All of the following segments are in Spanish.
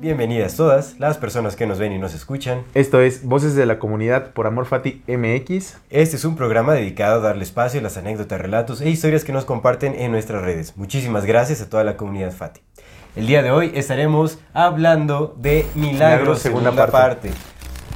Bienvenidas todas las personas que nos ven y nos escuchan. Esto es Voces de la Comunidad por Amor Fati MX. Este es un programa dedicado a darle espacio a las anécdotas, relatos e historias que nos comparten en nuestras redes. Muchísimas gracias a toda la comunidad Fati. El día de hoy estaremos hablando de Milagros, Milagros, segunda, segunda parte.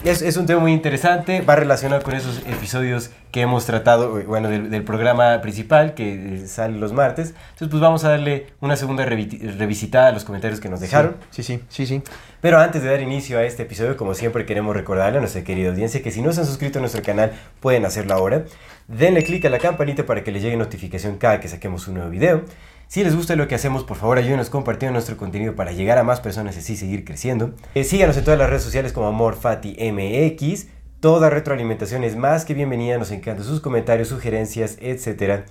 Es, es un tema muy interesante, va relacionado con esos episodios que hemos tratado, eh, bueno, del, del programa principal que eh, sale los martes. Entonces, pues vamos a darle una segunda revi- revisitada a los comentarios que nos dejaron. Sí, sí, sí, sí. Pero antes de dar inicio a este episodio, como siempre queremos recordarle a nuestra querida audiencia que si no se han suscrito a nuestro canal, pueden hacerlo ahora. Denle click a la campanita para que les llegue notificación cada que saquemos un nuevo video. Si les gusta lo que hacemos, por favor ayúdenos compartiendo nuestro contenido para llegar a más personas y así seguir creciendo. Eh, síganos en todas las redes sociales como AmorFatiMX. Toda retroalimentación es más que bienvenida, nos encantan sus comentarios, sugerencias, etc.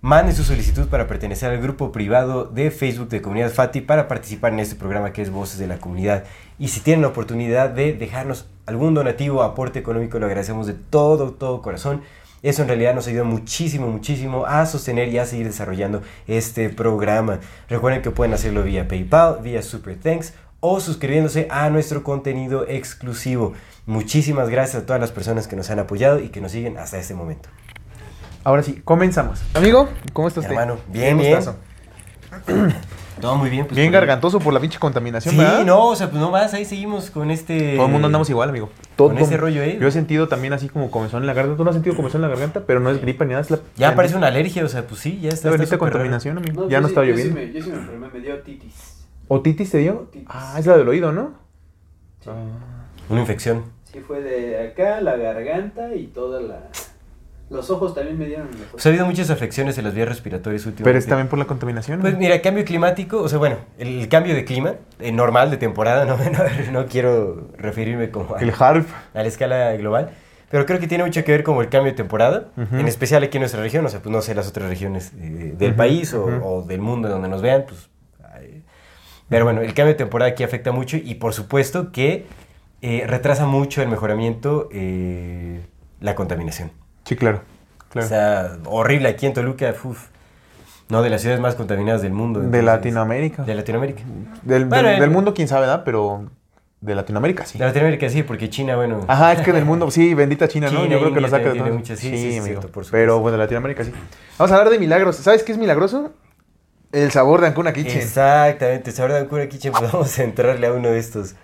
Manden su solicitud para pertenecer al grupo privado de Facebook de Comunidad Fati para participar en este programa que es Voces de la Comunidad. Y si tienen la oportunidad de dejarnos algún donativo, aporte económico, lo agradecemos de todo, todo corazón. Eso en realidad nos ayuda muchísimo, muchísimo a sostener y a seguir desarrollando este programa. Recuerden que pueden hacerlo vía PayPal, vía Super Thanks o suscribiéndose a nuestro contenido exclusivo. Muchísimas gracias a todas las personas que nos han apoyado y que nos siguen hasta este momento. Ahora sí, comenzamos. Amigo, ¿cómo estás? Hermano, bien, bien. gustazo. Todo muy bien. pues, Bien por- gargantoso por la pinche contaminación, Sí, ¿verdad? no, o sea, pues no más, ahí seguimos con este... Todo el mundo andamos igual, amigo. Con ese rollo, ¿eh? Yo he sentido también así como comezón en la garganta. ¿Tú no has sentido comezón en la garganta? Pero no es gripa ni nada, es la... Ya parece una alergia, o sea, pues sí, ya está. la está súper raro. contaminación, amigo. No, ya yo no sí- está yo lloviendo. Sí me, yo sí me enfermé, me dio titis. ¿Otitis te dio? Otitis. Ah, es la del oído, ¿no? Sí. Una infección. Sí, fue de acá, la garganta y toda la... Los ojos también me dieron... Pues ha habido muchas afecciones en las vías respiratorias últimamente. Pero es también por la contaminación. Pues mira, cambio climático, o sea, bueno, el, el cambio de clima, eh, normal de temporada, no, no, no quiero referirme como a, El HARP. a la escala global, pero creo que tiene mucho que ver con el cambio de temporada, Ujú. en especial aquí en nuestra región, o sea, pues no sé las otras regiones eh, del Ujú, país o, ujú. o del mundo donde nos vean, pues... ay, pero bueno, el cambio de temporada aquí afecta mucho y por supuesto que eh, retrasa mucho el mejoramiento eh, la contaminación. Sí, claro. O claro. sea, horrible aquí en Toluca, uf, no, de las ciudades más contaminadas del mundo. de Latinoamérica. De Latinoamérica. Del, Bueno, del- en- del mundo, quién sabe, ¿verdad? Pero de Latinoamérica, sí. De Latinoamérica sí, porque China, bueno. Ajá, es que del mundo, sí, bendita China, ¿no? Yo creo que nos saca de todo. muchas, sí, sí, sí, amigo. cierto, por supuesto. Pero bueno, Latinoamérica sí. Vamos a hablar de milagros. ¿Sabes qué es milagroso? El sabor de Ancuna Kitchen. Exactamente, sabor de Ancuna Kitchen, pues vamos a entrarle a uno de estos.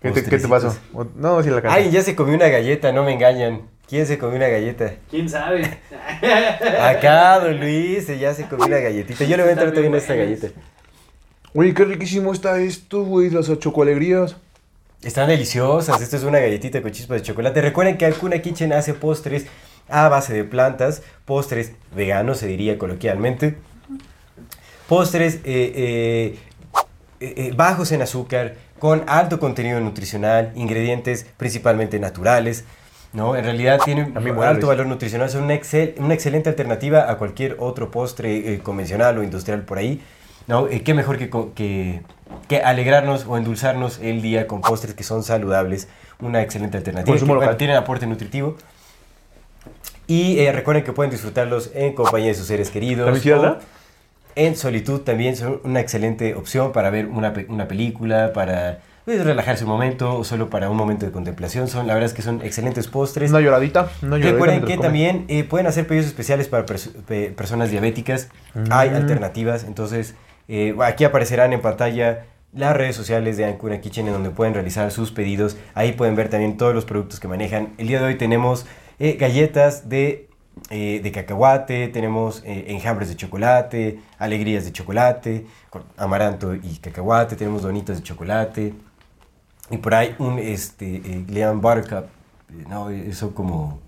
¿Qué te, qué te pasó? No, si la cara. Ay, ya se comió una galleta, no me engañan. ¿Quién se comió una galleta? ¿Quién sabe? Acá, don Luis, ya se comió una galletita. Yo le voy a entrar también a esta galleta. Uy, qué riquísimo está esto, güey, las chocoalegrías. Están deliciosas. Esta es una galletita con chispas de chocolate. Recuerden que Alcuna Kitchen hace postres a base de plantas, postres veganos, se diría coloquialmente. Postres eh, eh, eh, bajos en azúcar, con alto contenido nutricional, ingredientes principalmente naturales. ¿no? En realidad tienen También un alto valor nutricional, son una, excel- una excelente alternativa a cualquier otro postre eh, convencional o industrial por ahí. ¿no? Eh, qué mejor que, que, que alegrarnos o endulzarnos el día con postres que son saludables. Una excelente alternativa. Que, bueno, tienen aporte nutritivo. Y eh, recuerden que pueden disfrutarlos en compañía de sus seres queridos. ¿También sí, o verdad? En solitud también son una excelente opción para ver una, una película, para pues, relajarse un momento o solo para un momento de contemplación. Son, la verdad es que son excelentes postres. Una lloradita, una lloradita. Recuerden que también eh, pueden hacer pedidos especiales para perso- pe- personas diabéticas. Hay Mm. alternativas. Entonces, eh, aquí aparecerán en pantalla las redes sociales de Ancuna Kitchen en donde pueden realizar sus pedidos. Ahí pueden ver también todos los productos que manejan. El día de hoy tenemos eh, galletas de, eh, de cacahuate, tenemos eh, enjambres de chocolate, alegrías de chocolate, con amaranto y cacahuate, tenemos donitas de chocolate. Y por ahí un, este, eh, le llaman buttercup, eh, no, eso como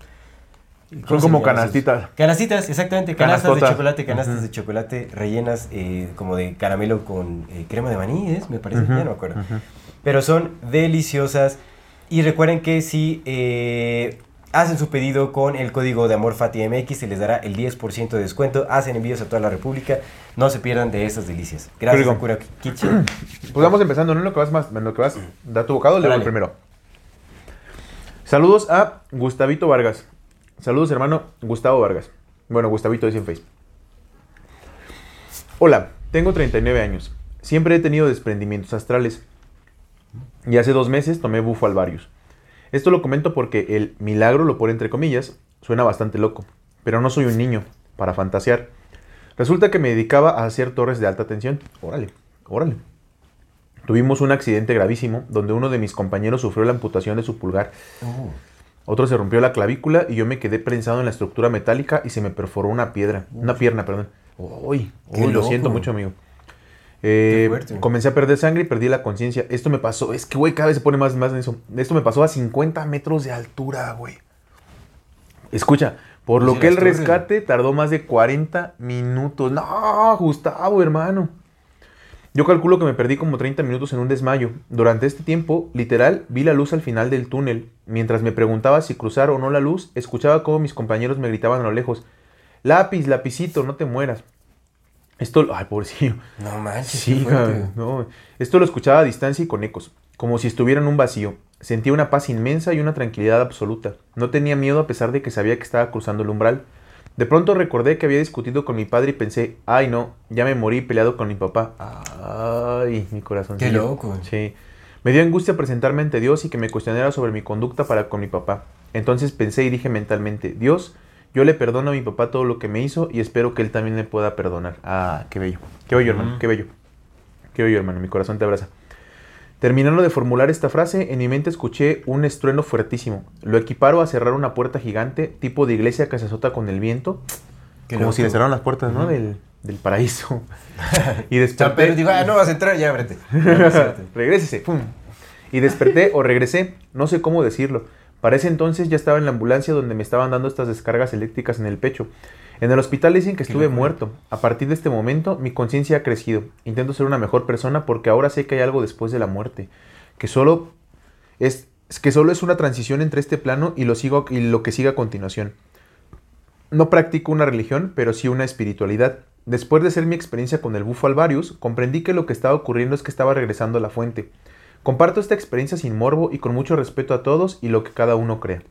¿cómo Son como canastitas. Canastitas, exactamente. Canastas de chocolate, canastas de chocolate rellenas como de caramelo con crema de maní, ¿es? me parece, Ujú, ya no me acuerdo. Pero son deliciosas. Y recuerden que si hacen su pedido con el código de amor FatiMX, se les dará el 10% de descuento. Hacen envíos a toda la República. No se pierdan de estas delicias. Gracias. Sakura Kitchen. Pues vamos empezando, ¿no? En lo que vas más, en lo que vas, da tu bocado, leo el primero. Saludos a Gustavito Vargas. Saludos, hermano Gustavo Vargas. Bueno, Gustavito dice en Facebook. Hola, tengo 39 años. Siempre he tenido desprendimientos astrales. Y hace dos meses tomé bufo alvarius. Esto lo comento porque el milagro, lo pone entre comillas, suena bastante loco. Pero no soy un niño para fantasear. Resulta que me dedicaba a hacer torres de alta tensión. Órale, órale. Tuvimos un accidente gravísimo donde uno de mis compañeros sufrió la amputación de su pulgar. Uh, Otro se rompió la clavícula y yo me quedé prensado en la estructura metálica y se me perforó una piedra, una pierna, perdón. Uy, lo loco. siento mucho, amigo. Eh, comencé a perder sangre y perdí la conciencia. Esto me pasó, es que, güey, cada vez se pone más, más denso. Esto me pasó a 50 metros de altura, güey. Escucha, por lo que el rescate tardó más de 40 minutos. No, Gustavo, hermano. Yo calculo que me perdí como 30 minutos en un desmayo. Durante este tiempo, literal, vi la luz al final del túnel. Mientras me preguntaba si cruzar o no la luz, escuchaba cómo mis compañeros me gritaban a lo lejos. Lápiz, lapicito, no te mueras. Esto, ay, pobrecillo. no manches. Sí, cabrón, no. Esto lo escuchaba a distancia y con ecos, como si estuviera en un vacío. Sentía una paz inmensa y una tranquilidad absoluta. No tenía miedo a pesar de que sabía que estaba cruzando el umbral. De pronto recordé que había discutido con mi padre y pensé, ay no, ya me morí peleado con mi papá. Ay, mi corazón. Qué loco. Sí. Me dio angustia presentarme ante Dios y que me cuestionara sobre mi conducta para con mi papá. Entonces pensé y dije mentalmente, Dios, yo le perdono a mi papá todo lo que me hizo y espero que él también me pueda perdonar. Ah, qué bello. Qué bello, hermano, qué bello. Qué bello, hermano, mi corazón te abraza. Terminando de formular esta frase, en mi mente escuché un estruendo fuertísimo. Lo equiparo a cerrar una puerta gigante, tipo de iglesia que se azota con el viento, Qué como loco. si le cerraran las puertas, ¿no? Del, del paraíso. y desperté. Pedro digo, ah, no vas a entrar, ya ábrete. Regrésese. pum. Y desperté o regresé, no sé cómo decirlo. Para ese entonces ya estaba en la ambulancia donde me estaban dando estas descargas eléctricas en el pecho. En el hospital dicen que estuve muerto. A partir de este momento mi conciencia ha crecido. Intento ser una mejor persona porque ahora sé que hay algo después de la muerte. Que solo es, es que solo es una transición entre este plano y lo, sigo, y lo que sigue a continuación. No practico una religión, pero sí una espiritualidad. Después de hacer mi experiencia con el bufo alvarius, comprendí que lo que estaba ocurriendo es que estaba regresando a la fuente. Comparto esta experiencia sin morbo y con mucho respeto a todos y lo que cada uno crea.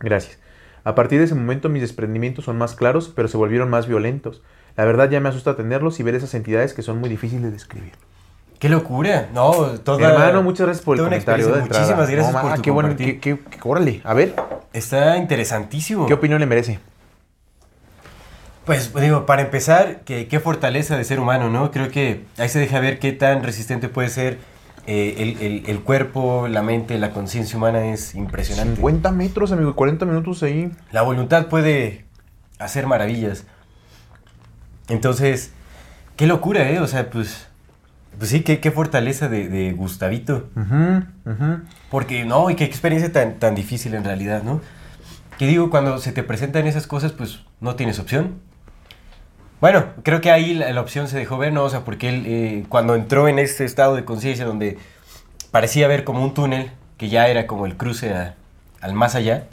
Gracias. A partir de ese momento mis desprendimientos son más claros, pero se volvieron más violentos. La verdad ya me asusta tenerlos y ver esas entidades que son muy difíciles de describir. Qué locura. No, toda. Hermano, muchas gracias por el comentario. de. Muchísimas gracias No, por ma, tu qué bueno, qué, qué- qué- órale, a ver, Está interesantísimo. ¿qué opinión le merece? Pues digo, para empezar, que, qué fortaleza de ser humano, ¿no? Creo que ahí se deja ver qué tan resistente puede ser eh, el, el- el cuerpo, la mente, la conciencia humana es impresionante. 50 metros, amigo, y 40 minutos ahí. La voluntad puede hacer maravillas. Entonces, qué locura, ¿eh? O sea, pues, pues sí, qué, qué fortaleza de, de Gustavito. Ujú, ujú. Porque no, y qué experiencia tan, tan difícil en realidad, ¿no? Que digo, cuando se te presentan esas cosas, pues no tienes opción. Bueno, creo que ahí la, la opción se dejó ver, ¿no? O sea, porque él eh, cuando entró en este estado de conciencia donde parecía ver como un túnel, que ya era como el cruce a- al más allá,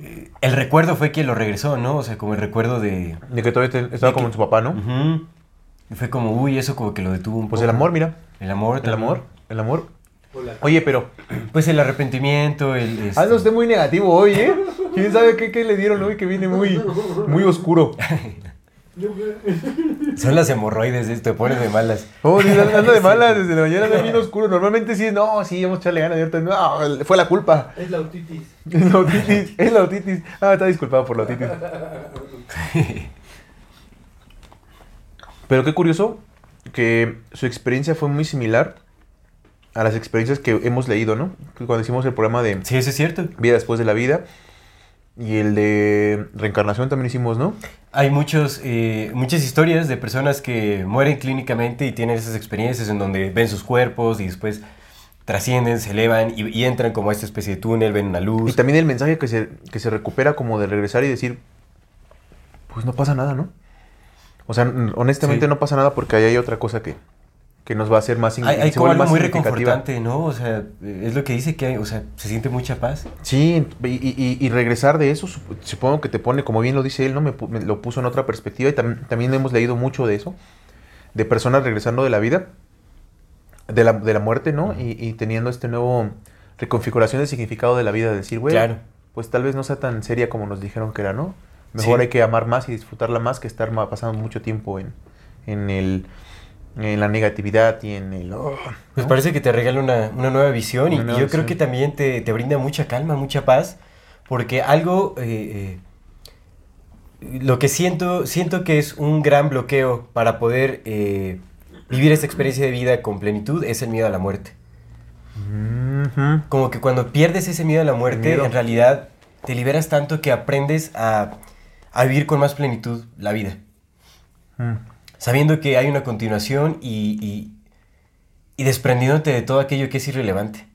eh, el recuerdo fue quien lo regresó, ¿no? O sea, como el recuerdo de... De que todavía te- estaba como que- su papá, ¿no? Y fue como, uy, eso como que lo detuvo un Pues poco. el amor, mira. El amor El amor, el amor. Hola. Oye, pero. Pues el arrepentimiento, el... este- Anda usted muy negativo hoy, ¿eh? ¿Quién sabe qué, qué le dieron hoy que viene muy, muy oscuro? Son las hemorroides, ¿eh? te pones de malas. Oh, sí, anda anda de malas desde la mañana, anda bien oscuro. Normalmente sí, no, sí, vamos a echarle ganas. No, fue la culpa. Es la otitis. Es la otitis, es la otitis. Ah, está disculpado por la otitis. Pero qué curioso que su experiencia fue muy similar a las experiencias que hemos leído, ¿no? Cuando hicimos el programa de Sí, eso es cierto. Vida después de la vida y el de reencarnación también hicimos, ¿no? Hay muchos, eh, muchas historias de personas que mueren clínicamente y tienen esas experiencias en donde ven sus cuerpos y después trascienden, se elevan y, y entran como a esta especie de túnel, ven una Y luz. también el mensaje que se, que se recupera como de regresar y decir, pues no pasa nada, ¿no? O sea, honestamente Sí. no pasa nada porque ahí hay otra cosa que, que nos va a hacer más Hay, hay como algo muy reconfortante, ¿no? O sea, es lo que dice que hay, o sea, se siente mucha paz. Sí, y, y- y regresar de eso, sup- supongo que te pone, como bien lo dice él, ¿no? Me, lo puso en otra perspectiva y tam- también hemos leído mucho de eso, de personas regresando de la vida, de la, de la muerte, ¿no? Y, y teniendo este nuevo reconfiguración del significado de la vida, de decir, güey, Claro. pues tal vez no sea tan seria como nos dijeron que era, ¿no? Mejor Sí. hay que amar más y disfrutarla más que estar pasando mucho tiempo en, en, el, en la negatividad y en el... oh, Pues parece que te regala una, una nueva visión y, Una y nueva yo creo que también te, te brinda mucha calma, mucha paz, porque algo, eh, eh, lo que siento, siento que es un gran bloqueo para poder eh, vivir esta experiencia de vida con plenitud es el miedo a la muerte. Como que cuando pierdes ese miedo a la muerte, en realidad te liberas tanto que aprendes a, a vivir con más plenitud la vida. Mm. Sabiendo que hay una continuación y, y, y desprendiéndote de todo aquello que es irrelevante.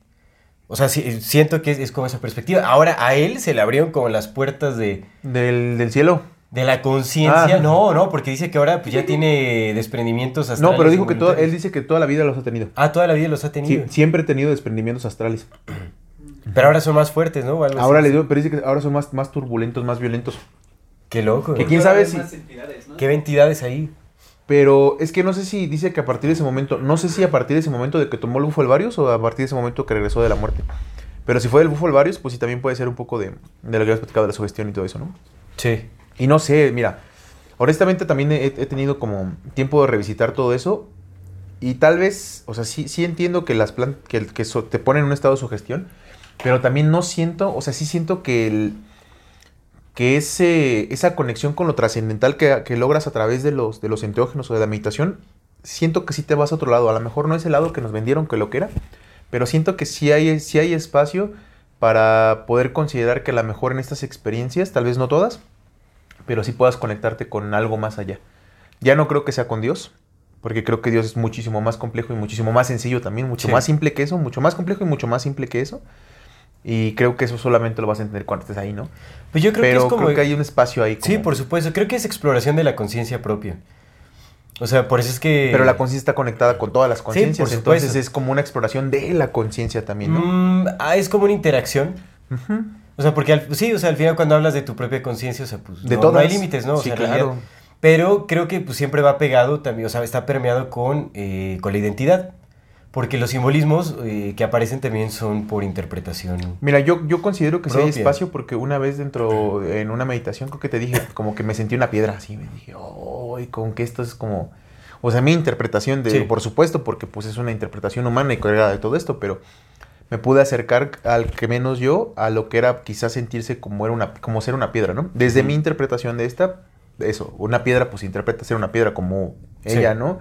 O sea, siento que es, es como esa perspectiva. Ahora a él se le abrieron como las puertas de, Del, del cielo. de la conciencia. Ah. No, no, porque dice que ahora pues, ya tiene desprendimientos No, astrales. pero dijo que todo, él dice que toda la vida los ha tenido. Ah, toda la vida los ha Sí, tenido. siempre he tenido desprendimientos astrales. Pero ahora son más fuertes, ¿no? Algo Ahora le digo, pero dice que ahora son más, más turbulentos, más violentos. Qué loco. Que ¿no? quién sabe si- ¿no? Qué entidades ahí. Pero es que no sé si dice que a partir de ese momento, no sé si a partir de ese momento de que tomó el bufo Alvarius o a partir de ese momento que regresó de la muerte. Pero si fue el bufo Alvarius, pues sí también puede ser un poco de, de lo que habías platicado de la sugestión y todo eso, ¿no? Sí. Y no sé, mira, honestamente también he, he tenido como tiempo de revisitar todo eso. Y tal vez, o sea, sí, sí entiendo que las plantas, que, el- que so- te ponen en un estado de sugestión, pero también no siento, o sea, sí siento que el que ese, esa conexión con lo trascendental que, que logras a través de los, de los enteógenos o de la meditación, siento que sí te vas a otro lado. A lo mejor no es el lado que nos vendieron que lo que era, pero siento que sí hay, sí hay espacio para poder considerar que a lo mejor en estas experiencias, tal vez no todas, pero sí puedas conectarte con algo más allá. Ya no creo que sea con Dios, porque creo que Dios es muchísimo más complejo y muchísimo más sencillo también, mucho Sí. más simple que eso, mucho más complejo y mucho más simple que eso. Y creo que eso solamente lo vas a entender cuando estés ahí, ¿no? Pues yo creo pero que es como... creo que hay un espacio ahí. Sí, por supuesto. Creo que es exploración de la conciencia propia. O sea, por eso es que... Pero la conciencia está conectada con todas las conciencias, por entonces es como una exploración de la conciencia también, ¿no? Mm, ah, es como una interacción. O sea, porque al, sí, o sea, al final cuando hablas de tu propia conciencia, o sea, pues De no, todas. no hay límites, ¿no? O Sí, sea, claro. Pero creo que pues, siempre va pegado también, o sea, está permeado con, eh, con la identidad. Porque los simbolismos eh, que aparecen también son por interpretación. Mira, yo, yo considero que sí hay espacio porque una vez dentro, en una meditación, creo que te dije, como que me sentí una piedra así, me dije, oh, con que esto es como, o sea, mi interpretación de, Sí. por supuesto, porque pues es una interpretación humana y correcta de todo esto, pero me pude acercar al que menos yo a lo que era quizás sentirse como era una, como ser una piedra, ¿no? Desde mi interpretación de esta, eso, una piedra pues interpreta ser una piedra como Sí. ella, ¿no?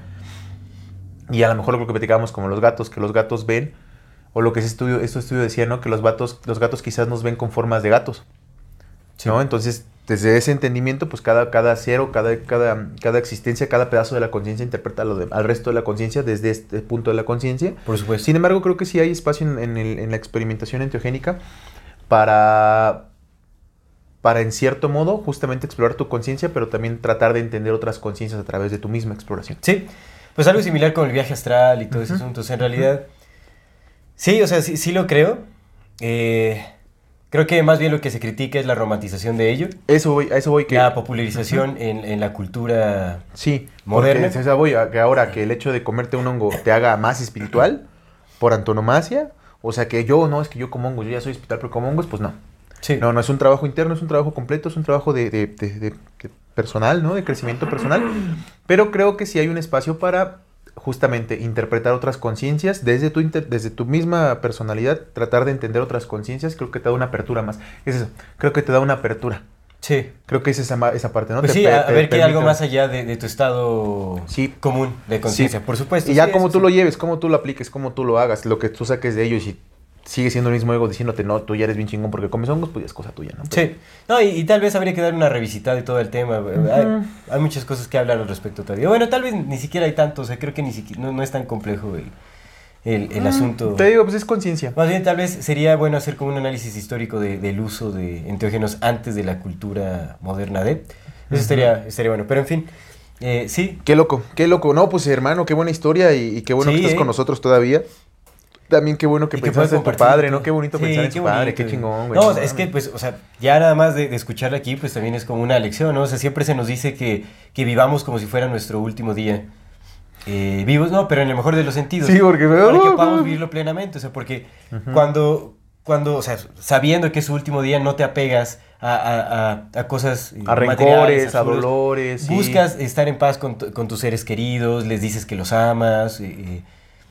Y a lo mejor lo que platicábamos como los gatos, que los gatos ven, o lo que ese estudio, este estudio decía, ¿no? Que los gatos, los gatos quizás nos ven con formas de gatos. ¿No? Entonces, desde ese entendimiento, pues cada, cada ser o cada, cada, cada existencia, cada pedazo de la conciencia interpreta lo de- al resto de la conciencia desde este punto de la conciencia. Por supuesto. Sin embargo, creo que sí hay espacio en, en el- en la experimentación enteogénica para, para, en cierto modo, justamente explorar tu conciencia, pero también tratar de entender otras conciencias a través de tu misma exploración. Sí, pues algo similar con el viaje astral y todo ese Ujú. asunto. O sea, en realidad, sí, o sea, sí, sí lo creo. Eh, creo que más bien lo que se critica es la romantización de ello, Eso voy, a eso voy que... la popularización en, en la cultura. Sí, Moderna. Esa voy a que ahora que el hecho de comerte un hongo te haga más espiritual por antonomasia, o sea que yo no es que yo como hongos, yo ya soy espiritual pero como hongos, pues no. Sí, No, no es un trabajo interno, es un trabajo completo, es un trabajo de, de- de- de- de personal, ¿no? De crecimiento personal. Pero creo que sí hay un espacio para justamente interpretar otras conciencias desde tu, desde tu misma personalidad, tratar de entender otras conciencias, creo que te da una apertura más. Es eso, creo que te da una apertura. sí. Creo que es esa, esa parte, ¿no? Pues Te sí, a, te ver que hay algo más allá de, de tu estado Sí. común de conciencia, Sí. por supuesto. Y ya sí, como tú sí. lo lleves, cómo tú lo apliques, cómo tú lo hagas, lo que tú saques de ellos y sigue siendo el mismo ego diciéndote, no, tú ya eres bien chingón porque comes hongos, pues ya es cosa tuya, ¿no? Pero- Sí, no, y, y tal vez habría que dar una revisitada de todo el tema. hay, hay muchas cosas que hablar al respecto todavía. Bueno, tal vez ni siquiera hay tanto, o sea, creo que ni siquiera, no, no es tan complejo el, el, el Mm, asunto. Te digo, pues es conciencia. Más bien, tal vez sería bueno hacer como un análisis histórico de- del uso de enteógenos antes de la cultura moderna de. Eso estaría, estaría bueno. Pero en fin, eh, sí, Qué loco, qué loco. No, pues hermano, qué buena historia y, y qué bueno Sí, que estás eh. con nosotros todavía. También qué bueno que Y que pensaste en tu padre, ¿no? Qué bonito Sí, pensar en tu padre, qué chingón, güey. No, es que, pues, o sea, ya nada más de, de escucharlo aquí, pues también es como una lección, ¿no? O sea, siempre se nos dice que, que vivamos como si fuera nuestro último día. Eh, vivos, no, pero en el mejor de los sentidos. Sí, porque- Para que podamos vivirlo plenamente, o sea, porque cuando, cuando, o sea, sabiendo que es su último día, no te apegas a, a- a- a cosas eh, A rencores, a dolores. sí. Buscas estar en paz con, con tus seres queridos, les dices que los amas. eh,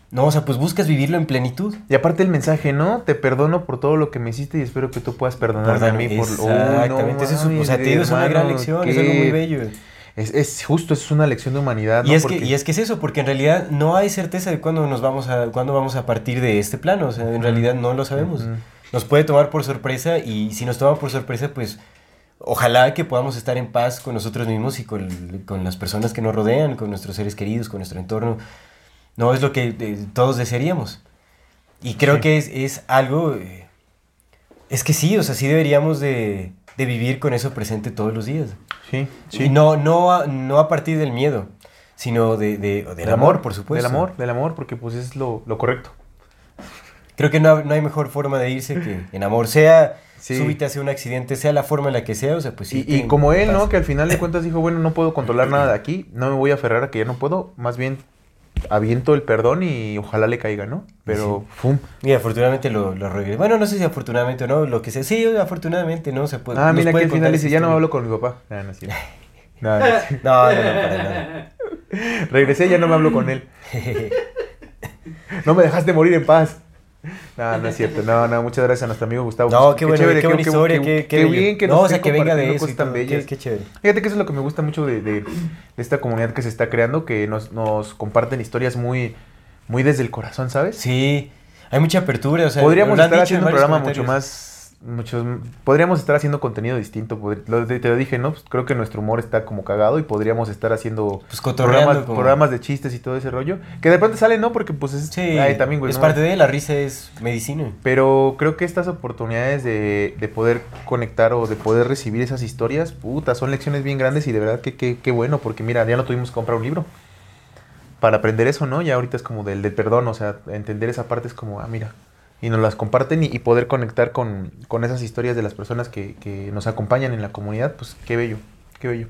no, o sea, pues buscas vivirlo en plenitud. Y aparte el mensaje, ¿no? Te perdono por todo lo que me hiciste y espero que tú puedas perdonarme a mí por... Uy, no Exactamente, eso es, o sea, te digo, es una gran lección, es algo muy bello. Es, es justo, es una lección de humanidad, ¿no? Y es, Porque- que, y es que es eso, porque en realidad no hay certeza de cuándo nos vamos a, cuándo vamos a partir de este plano, o sea, en realidad no lo sabemos. Nos puede tomar por sorpresa y si nos toma por sorpresa, pues ojalá que podamos estar en paz con nosotros mismos y con, con las personas que nos rodean, con nuestros seres queridos, con nuestro entorno. No es lo que eh, todos desearíamos. Y creo Sí. que es, es algo... eh, es que sí, o sea, sí deberíamos de, de vivir con eso presente todos los días. Sí, sí. Y no, no, a, no a partir del miedo, sino de, de- del amor, por supuesto. Del amor, del amor, porque pues es lo, lo correcto. Creo que no, no hay mejor forma de irse que en amor. Sea Sí. súbita, sea un accidente, sea la forma en la que sea, o sea, pues sí. Y, como él, ¿no? Que al final de cuentas dijo, bueno, no puedo controlar nada de aquí, no me voy a aferrar a que ya no puedo, más bien aviento el perdón y ojalá le caiga, ¿no? Pero, ¡fum! Y afortunadamente lo, lo regresé. Bueno, no sé si afortunadamente o no, lo que sea. Sí, afortunadamente, ¿no? Se puede, Ah, mira que al final dice, ya no hablo con mi papá. No, no cierto. No. No, no, no, para nada. Regresé, ya no me hablo con él. No me dejaste morir en paz. No, no es cierto. No, no, muchas gracias a nuestro amigo Gustavo. No, qué, bueno, qué, buena historia, qué, qué, bello. bien que no, nos o sea, estén que venga de eso. tan bellas. Qué, qué chévere. Fíjate que eso es lo que me gusta mucho de, de- de esta comunidad que se está creando, que nos, nos comparten historias muy, muy desde el corazón, ¿sabes? Sí, hay mucha apertura. O sea, podríamos estar haciendo un programa mucho más, muchos, podríamos estar haciendo contenido distinto. lo- te lo dije, ¿no? Pues creo que nuestro humor está como cagado y podríamos estar haciendo Pues programas, como- programas de chistes y todo ese rollo. Que de repente salen, ¿no? Porque pues es, Sí, ay, también, güey, es ¿no? parte de la risa, es medicina. Pero creo que estas oportunidades de, de poder conectar o de poder recibir esas historias, puta, son lecciones bien grandes y de verdad que que- qué bueno, porque mira, ya no tuvimos que comprar un libro para aprender eso, ¿no? Ya ahorita es como del, del perdón, o sea, entender esa parte es como, ah, mira, y nos las comparten y, y poder conectar con, con esas historias de las personas que, que nos acompañan en la comunidad, pues qué bello, qué bello,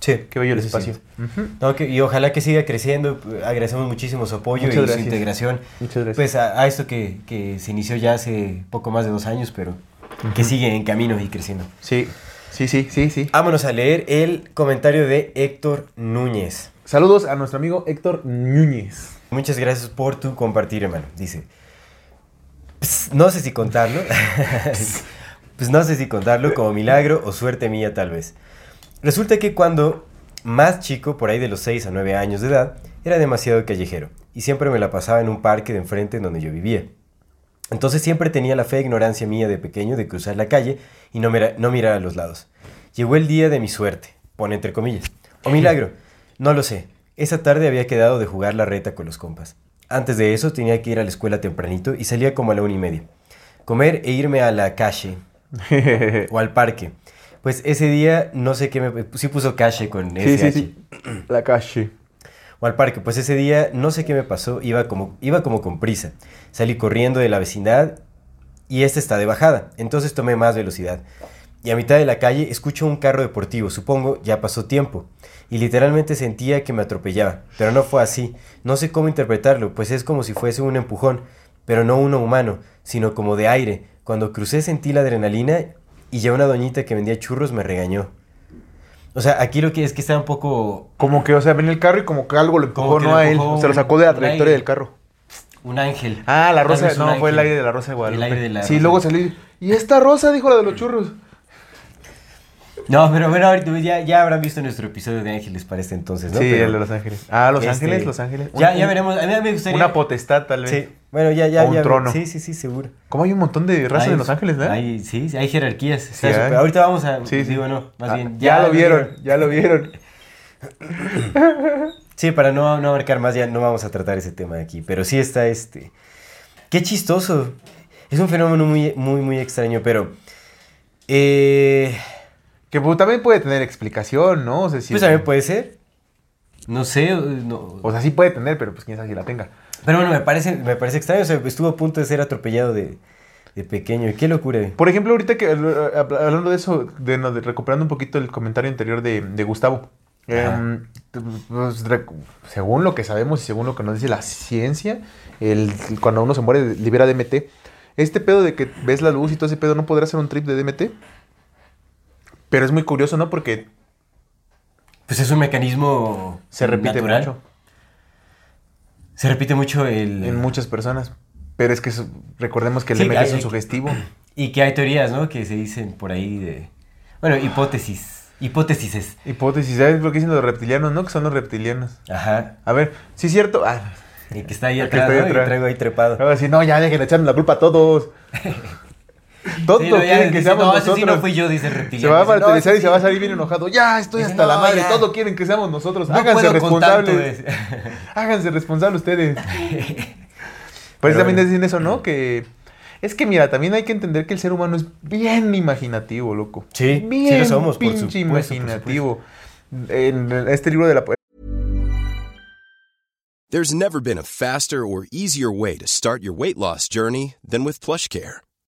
Sí, qué bello el sí. espacio. Ujú. No, que- y ojalá que siga creciendo. Agradecemos muchísimo su apoyo Muchas y gracias. su integración. Muchas gracias. Pues a, a esto que, que se inició ya hace poco más de dos años, pero que sigue en camino y creciendo. sí, sí, sí, sí, sí. Vámonos a leer el comentario de Héctor Núñez. Saludos a nuestro amigo Héctor Núñez. Muchas gracias por tu compartir, hermano. Dice, "Ps, no sé si contarlo. pues no sé si contarlo como milagro o suerte mía tal vez. Resulta que cuando más chico, por ahí de los 6 a 9 años de edad, era demasiado callejero y siempre me la pasaba en un parque de enfrente en donde yo vivía. Entonces siempre tenía la fe e ignorancia mía de pequeño de cruzar la calle y no, mira- no mirar a los lados. Llegó el día de mi suerte, pone entre comillas. O milagro, no lo sé. Esa tarde había quedado de jugar la reta con los compas. Antes de eso tenía que ir a la escuela tempranito y salía como a la una y media. Comer e irme a la calle o al parque. Pues ese día no sé qué me... Sí puso calle con Sí, SH. sí, sí. La calle. O al parque, pues ese día no sé qué me pasó, iba como, iba como con prisa. Salí corriendo de la vecindad y este está de bajada, entonces tomé más velocidad. Y a mitad de la calle escucho un carro deportivo, supongo ya pasó tiempo. Y literalmente sentía que me atropellaba, pero no fue así. No sé cómo interpretarlo, pues es como si fuese un empujón, pero no uno humano, sino como de aire. Cuando crucé sentí la adrenalina y ya una doñita que vendía churros me regañó. O sea, aquí lo que es que está un poco Como que, o sea, venía el carro y como que algo lo empujó, no a él. empujó Se lo un- sacó de la un trayectoria aire. del carro. un ángel. Ah, la rosa. un No, fue el aire de la rosa de Guadalupe. El aire de la sí, rosa. luego salí. ¿Y esta rosa? Dijo la de los churros. No, pero bueno, ahorita ya, ya habrán visto nuestro episodio de Ángeles para este entonces, ¿no? sí, Pero, el de Los Ángeles. Ah, Los este, Ángeles, Los Ángeles. Ya, Un- ya veremos. A mí me gustaría. Una potestad, tal vez. Sí, bueno, ya, ya. O un ya, trono. Sí, sí, sí, seguro. Como hay un montón de razas Hay- de Los Ángeles, ¿no? Hay, sí, sí, hay jerarquías. Hay. súper- Ahorita vamos a. Sí, sí. Digo, no, más Ah, bien. ya, lo vieron, ya lo vieron. Sí, para no, no abarcar más, ya no vamos a tratar ese tema aquí. Pero sí está este. Qué chistoso. Es un fenómeno muy, muy, muy extraño, pero... eh, Que pues, también puede tener explicación, ¿no? O sea, si- pues también puede ser. No sé, no. O sea, sí puede tener, pero pues quién sabe si la tenga. Pero bueno, me parece, me parece extraño. O sea, estuvo a punto de ser atropellado de, de pequeño. Qué locura. Por ejemplo, ahorita que eh, hab- hablando de eso, de, no, de- recuperando un poquito el comentario anterior de, de Gustavo. Em, pues, según lo que sabemos y según lo que nos dice la ciencia, el, cuando uno se muere libera DMT. Este pedo de que ves la luz y todo ese pedo no podrá ser un trip de DMT. Pero es muy curioso, ¿no? Porque Pues es un mecanismo se repite natural. mucho Se repite mucho el... en muchas personas. Pero es que recordemos que el Sí, es un sugestivo. Y que hay teorías, ¿no? Que se dicen por ahí de... Bueno, hipótesis. Hipótesis es... Hipótesis, ¿sabes lo que dicen los reptilianos, no? Que son los reptilianos. Ajá. A ver, sí es cierto. Ah, Y que está ahí que atrás, ahí ¿no? Y traigo ahí trepado. Ahora sí, no, ya dejen de echarme la culpa a todos. Todos Sí, no, quieren que seamos no, ese nosotros. sí no fui yo, dice el se va a no, martirizar y se sí. va a salir bien enojado. Ya, estoy Dice, hasta la madre. ya. Todo quieren que seamos nosotros. No Háganse responsables. Háganse responsables ustedes. Pero Pero también bueno. dicen eso, ¿no? Que es que mira, también hay que entender que el ser humano es bien imaginativo, loco. Sí, sí bien lo somos, por pinche por imaginativo. En este libro de la There's never been a faster or easier way to start your weight loss journey than with PlushCare.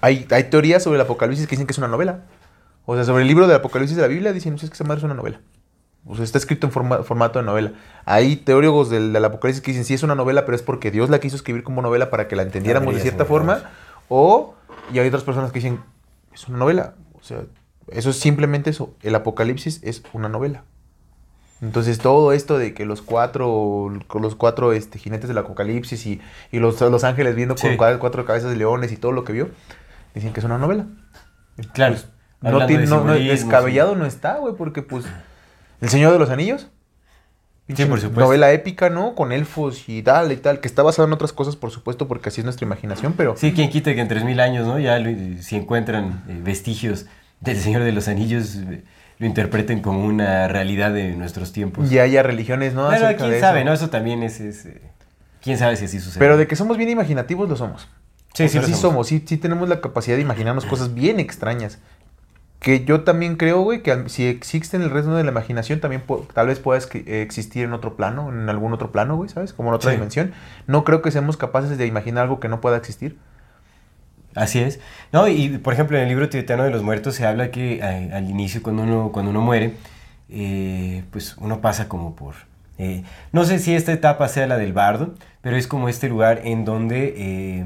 hay, hay teorías sobre el apocalipsis que dicen que es una novela. O sea, sobre el libro del apocalipsis de la Biblia dicen "No, es que esa madre es una novela. O sea, está escrito en forma- formato de novela. Hay teóricos del, del apocalipsis que dicen sí es una novela, pero es porque Dios la quiso escribir como novela para que la entendiéramos de cierta forma. verdad. O, y hay otras personas que dicen, es una novela. O sea, eso es simplemente eso. El apocalipsis es una novela. Entonces todo esto de que los cuatro, con los cuatro este, jinetes del apocalipsis y, y los, los ángeles viendo con Sí. cua- cuatro cabezas de leones y todo lo que vio, dicen que es una novela. Claro. No, hablando tiene, de no, no, descabellado no está, güey, porque pues... El Señor de los Anillos. Pinche por supuesto. Novela épica, ¿no? Con elfos y tal y tal, que está basada en otras cosas, por supuesto, porque así es nuestra imaginación, pero... Sí, quien quita que en 3000 años, ¿no? Ya lo- si encuentran eh, vestigios del Señor de los Anillos, eh, lo interpreten como una realidad de nuestros tiempos. Y haya religiones, ¿no? Pero quién sabe, eso. ¿no? Eso también es... es, eh, quién sabe si así sucede. Pero de que somos bien imaginativos, lo somos. Sí, sí sea, sí somos. sí, sí tenemos la capacidad de imaginarnos cosas bien extrañas. Que yo también creo, güey, que si existe en el resto de la imaginación, también tal vez pueda eh, existir en otro plano, en algún otro plano, güey, ¿sabes? Como en otra Sí. dimensión. No creo que seamos capaces de imaginar algo que no pueda existir. Así es. No, y por ejemplo, en el libro tibetano de los muertos se habla que al inicio, cuando uno, cuando uno muere, eh, pues uno pasa como por... eh, no sé si esta etapa sea la del bardo, pero es como este lugar en donde eh,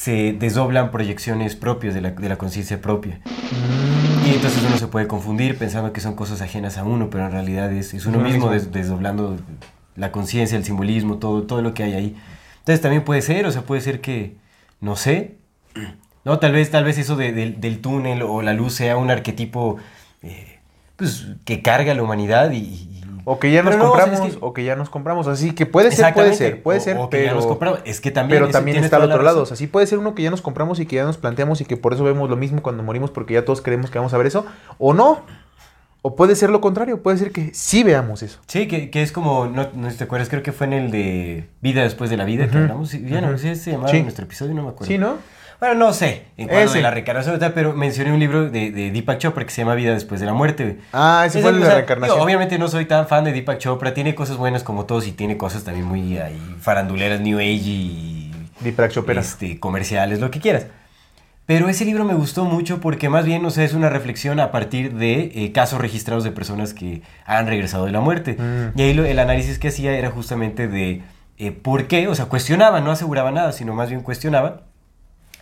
se desdoblan proyecciones propias de la, de la conciencia propia. Y entonces uno se puede confundir pensando que son cosas ajenas a uno, pero en realidad es, es uno mismo des- desdoblando la conciencia, el simbolismo, todo, todo lo que hay ahí. Entonces también puede ser, o sea, puede ser que, no sé, no, tal vez, tal vez eso de- del- del túnel o la luz sea un arquetipo eh, pues, que carga a la humanidad y... O que ya nos Pero no, o sea, es compramos, que- o que ya nos compramos. Así que puede ser, puede ser, puede ser, o que ya pero... nos compramos. Es que también, Pero está al la otro lado. O sea, sí puede ser uno que ya nos compramos y que ya nos planteamos y que por eso vemos lo mismo cuando morimos porque ya todos creemos que vamos a ver eso. O no. O puede ser lo contrario. Puede ser que sí veamos eso. Sí, que, que es como, no, te acuerdas, creo que fue en el de Vida después de la vida que Ujú, hablamos. Sí, ya no sé si se llamaba Sí. nuestro episodio, no me acuerdo. Sí, ¿no? Bueno, no sé, en cuanto Ese. de la reencarnación, pero mencioné un libro de, de Deepak Chopra que se llama Vida después de la muerte. güey. Ah, ese Es fue el de la reencarnación. obviamente no soy tan fan de Deepak Chopra, tiene cosas buenas como todos y tiene cosas también muy ahí, faranduleras, New Age y Di Praxopera. este, comerciales, lo que quieras. Pero ese libro me gustó mucho porque más bien, o sea, es una reflexión a partir de eh, casos registrados de personas que han regresado de la muerte. Mm. Y ahí lo- el análisis que hacía era justamente de eh, por qué, o sea, cuestionaba, no aseguraba nada, sino más bien cuestionaba,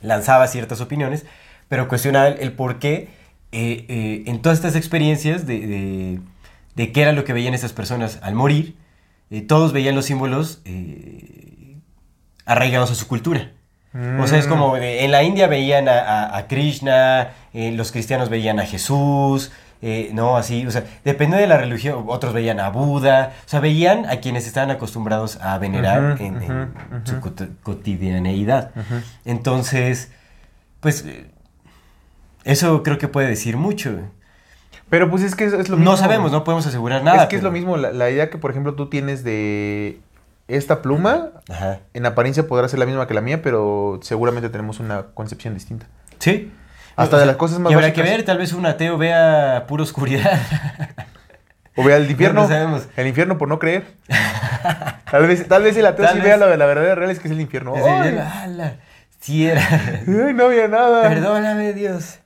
lanzaba ciertas opiniones, pero cuestionaba el, el por qué eh, eh, en todas estas experiencias de, de, de qué era lo que veían esas personas al morir, eh, todos veían los símbolos arraigados a su cultura. O sea, es como eh, en la India veían a, a- a Krishna, los cristianos veían a Jesús, eh, no, así, o sea, depende de la religión, otros veían a Buda, o sea, veían a quienes estaban acostumbrados a venerar en, su cot- cotidianeidad. Entonces, pues, eso creo que puede decir mucho. Pero pues es que es, es lo mismo. No sabemos, no podemos asegurar nada. es que es lo mismo, la, la idea que por ejemplo tú tienes de esta pluma, Ajá. en apariencia podrá ser la misma que la mía, pero seguramente tenemos una concepción distinta. Sí. Hasta O de las cosas más Y habrá básicas. que ver, tal vez un ateo vea pura oscuridad. O vea el infierno. No sabemos. El infierno por no creer. tal, vez, tal vez el ateo Tal sí vez. vea lo de la verdadera real es que es el infierno. Sí era. Ay, no había nada. Perdóname, Dios.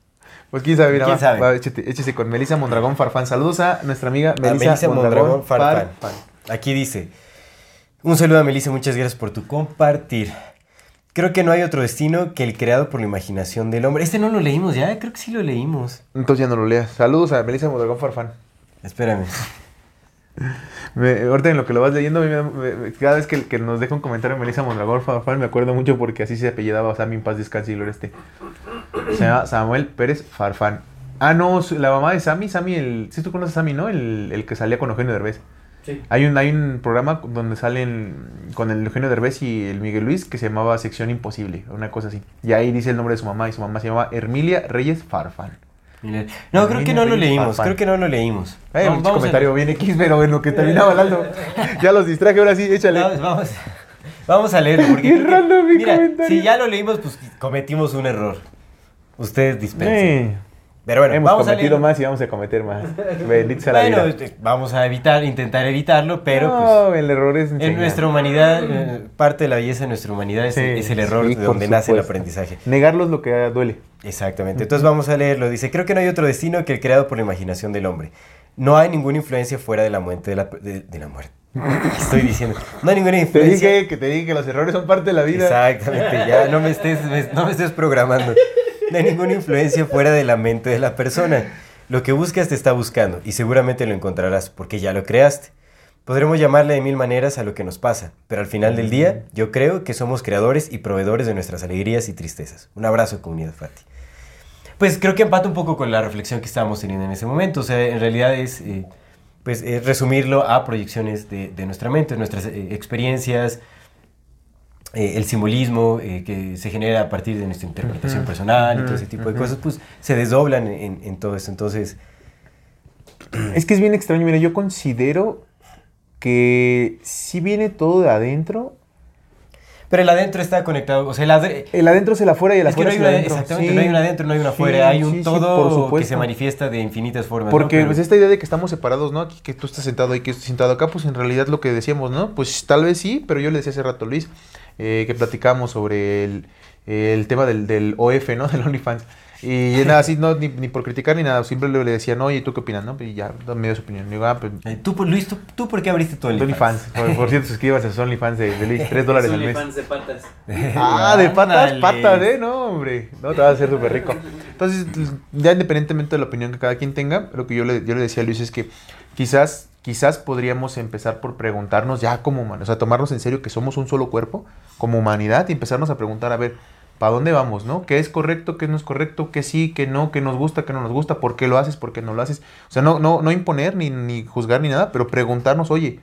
Pues quién sabe, mira, ¿Quién va, sabe? va, con Melissa Mondragón Farfán. Saludos a nuestra amiga Melissa, Mondragón Farfán. Farfán. Aquí dice: Un saludo a Melissa, muchas gracias por tu compartir. Creo que no hay otro destino que el creado por la imaginación del hombre. Este no lo leímos ya, creo que sí lo leímos. Entonces ya no lo leas. Saludos a Melissa Mondragón Farfán. Espérame. Me, ahorita en lo que lo vas leyendo, me me- cada vez que, que nos deja un comentario Melissa Mondragón Farfán, me acuerdo mucho porque así se apellidaba, o mi en paz descanse y esté. Se llama Samuel Pérez Farfán. Ah, no, la mamá de Sammy, Sammy, el... Sí, tú conoces a Sammy, ¿no? El, el que salía con Eugenio Derbez. Sí. Hay un, hay un programa donde salen con el Eugenio Derbez y el Miguel Luis que se llamaba Sección Imposible, una cosa así. Y ahí dice el nombre de su mamá y su mamá se llama Hermilia Reyes Farfán. No, creo que no lo leímos. Farfán. Creo que no lo leímos. Un comentario bien X, pero en lo que terminaba hablando. Ya los distraje, ahora sí, échale. Vamos, vamos, vamos a leerlo. Porque que- mi mira, comentario. si ya lo leímos, pues cometimos un error. Ustedes dispensen. Eh, Pero bueno, hemos vamos a cometido leerlo. más y vamos a cometer más. Bendito sea la Bueno, vida. este, vamos a evitar, intentar evitarlo, pero no, pues el error es en enseñar. nuestra humanidad, eh, parte de la belleza de nuestra humanidad es, Sí, es el error sí, de donde nace el aprendizaje. Negarlo es lo que duele. Exactamente. Entonces vamos a leerlo. Dice, creo que no hay otro destino que el creado por la imaginación del hombre. No hay ninguna influencia fuera de la muerte de la, de, de la muerte. ¿Qué Estoy diciendo. No hay ninguna Te influencia. dije que te dije que los errores son parte de la vida. Exactamente, ya no me estés, me- no me estés programando. No hay ninguna influencia fuera de la mente de la persona. Lo que buscas te está buscando y seguramente lo encontrarás porque ya lo creaste. Podremos llamarle de mil maneras a lo que nos pasa, pero al final del día yo creo que somos creadores y proveedores de nuestras alegrías y tristezas. Un abrazo, comunidad Fati. Pues creo que empata un poco con la reflexión que estábamos teniendo en ese momento. O sea, en realidad es eh, pues, eh, resumirlo a proyecciones de, de nuestra mente, nuestras eh, experiencias, eh, el simbolismo eh, que se genera a partir de nuestra interpretación personal y todo ese tipo de cosas, pues se desdoblan en, en todo esto. Entonces, Es que es bien extraño. Mira, yo considero que si viene todo de adentro, pero el adentro está conectado, o sea, el adre- el adentro es el afuera y el es que no afuera hay es el adentro. exactamente, Sí. no hay un adentro, no hay un Sí, afuera, hay un sí, sí, todo por que se manifiesta de infinitas formas. ¿no? Porque Pero- pues esta idea de que estamos separados, ¿no? Que tú estás sentado y que yo estoy sentado acá, pues en realidad lo que decíamos, ¿no? Pues tal vez sí, pero yo le decía hace rato Luis eh, que platicábamos sobre el, el tema del, del OF, ¿no? Del OnlyFans. Y nada, así, no, ni, ni por criticar ni nada, siempre le, le decían, oye, ¿tú qué opinas? ¿No? Y ya, me dio su opinión. Digo, ah, pues, Eh, tú, pues, Luis, ¿tú, tú por qué abriste tu OnlyFans. Por, por cierto, suscríbase a sus OnlyFans de, de Luis, 3 dólares Es al mes. OnlyFans de patas. Ah, de patas, patas, ¿eh? No, hombre. No, te va a hacer súper rico. Entonces, ya independientemente de la opinión que cada quien tenga, lo que yo le, yo le decía a Luis es que quizás, quizás podríamos empezar por preguntarnos ya como humanos, o sea, tomarnos en serio que somos un solo cuerpo, como humanidad, y empezarnos a preguntar, a ver, ¿para dónde vamos, no? ¿Qué es correcto, qué no es correcto, qué sí, qué no, qué nos gusta, qué no nos gusta, por qué lo haces, por qué no lo haces? O sea, no, no, no imponer ni, ni juzgar ni nada, pero preguntarnos, oye,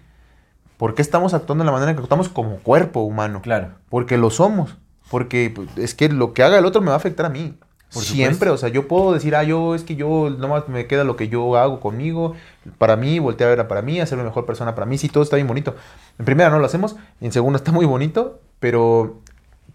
¿por qué estamos actuando de la manera en que actuamos como cuerpo humano? Claro. Porque lo somos. Porque pues, es que lo que haga el otro me va a afectar a mí. Por Siempre, o sea, yo puedo decir, ah, yo es que yo nomás me queda lo que yo hago conmigo, para mí, voltear a ver a para mí, hacerme mejor persona para mí, sí, todo está bien bonito. En primera no lo hacemos, en segunda está muy bonito, pero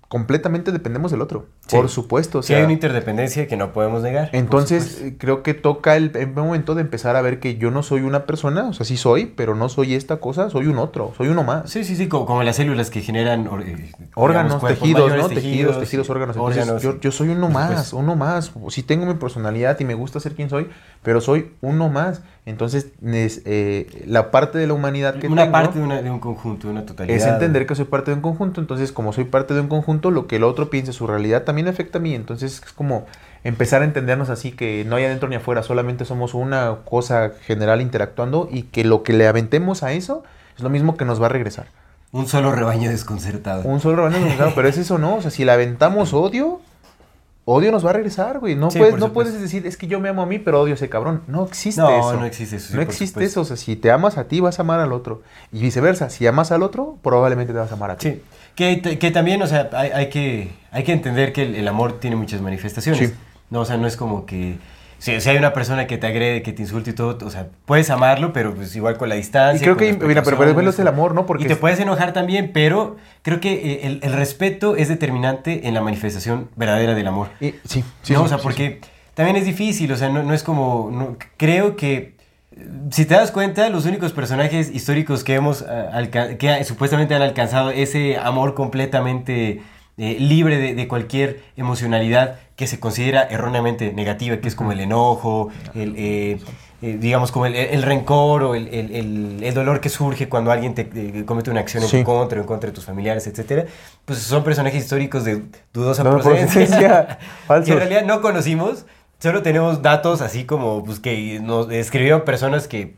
completamente dependemos del otro. Sí. Por supuesto. O Sí hay una interdependencia que no podemos negar. entonces, eh, creo que toca el, el momento de empezar a ver que yo no soy una persona, o sea, sí soy, pero no soy esta cosa, soy un otro, soy uno más. Sí, sí, sí, como, como las células que generan eh, Órganos, digamos, tejidos, mayores, ¿no? Tejidos, tejidos, órganos. Entonces, órganos, yo, yo soy uno más, uno más. Sí tengo mi personalidad y me gusta ser quien soy, pero soy uno más. Entonces, eh, la parte de la humanidad que Una tengo parte de, una- de un conjunto, de una totalidad. es entender que soy parte de un conjunto. Entonces, como soy parte de un conjunto, lo que el otro piensa, su realidad también afecta a mí. Entonces, es como empezar a entendernos así, que no hay adentro ni afuera, solamente somos una cosa general interactuando y que lo que le aventemos a eso es lo mismo que nos va a regresar. Un solo rebaño desconcertado. Un solo rebaño desconcertado, pero es eso, ¿no? O sea, si le aventamos odio, odio nos va a regresar, güey. No, Sí, puedes, no puedes decir, es que yo me amo a mí, pero odio a ese cabrón. No existe No, eso. no existe eso, sí, no existe supuesto. eso. O sea, si te amas a ti, vas a amar al otro. Y viceversa, si amas al otro, probablemente te vas a amar a ti. Sí, que, que también, o sea, hay, hay que, hay que entender que el, el amor tiene muchas manifestaciones. Sí. No, o sea, no es como que... Si, si hay una persona que te agrede, que te insulte y todo, o sea, puedes amarlo, pero pues igual con la distancia. Y creo que, mira, pero, pero es el amor, ¿no? Porque y te es- puedes enojar también, pero creo que eh, el, el respeto es determinante en la manifestación verdadera del amor. y- sí, sí, no, sí, o sea, sí, porque también es difícil, o sea, no, no es como... no- creo que, eh, si te das cuenta, los únicos personajes históricos que hemos alca- que supuestamente han alcanzado ese amor completamente eh, libre de, de cualquier emocionalidad que se considera erróneamente negativa, que es como el enojo, el, eh, eh, digamos, como el, el rencor o el, dolor que surge cuando alguien te comete una acción en Sí. tu contra o en contra de tus familiares, etcétera, pues son personajes históricos de dudosa No, procedencia. que en realidad no conocimos, solo tenemos datos así como pues, que nos escribieron personas que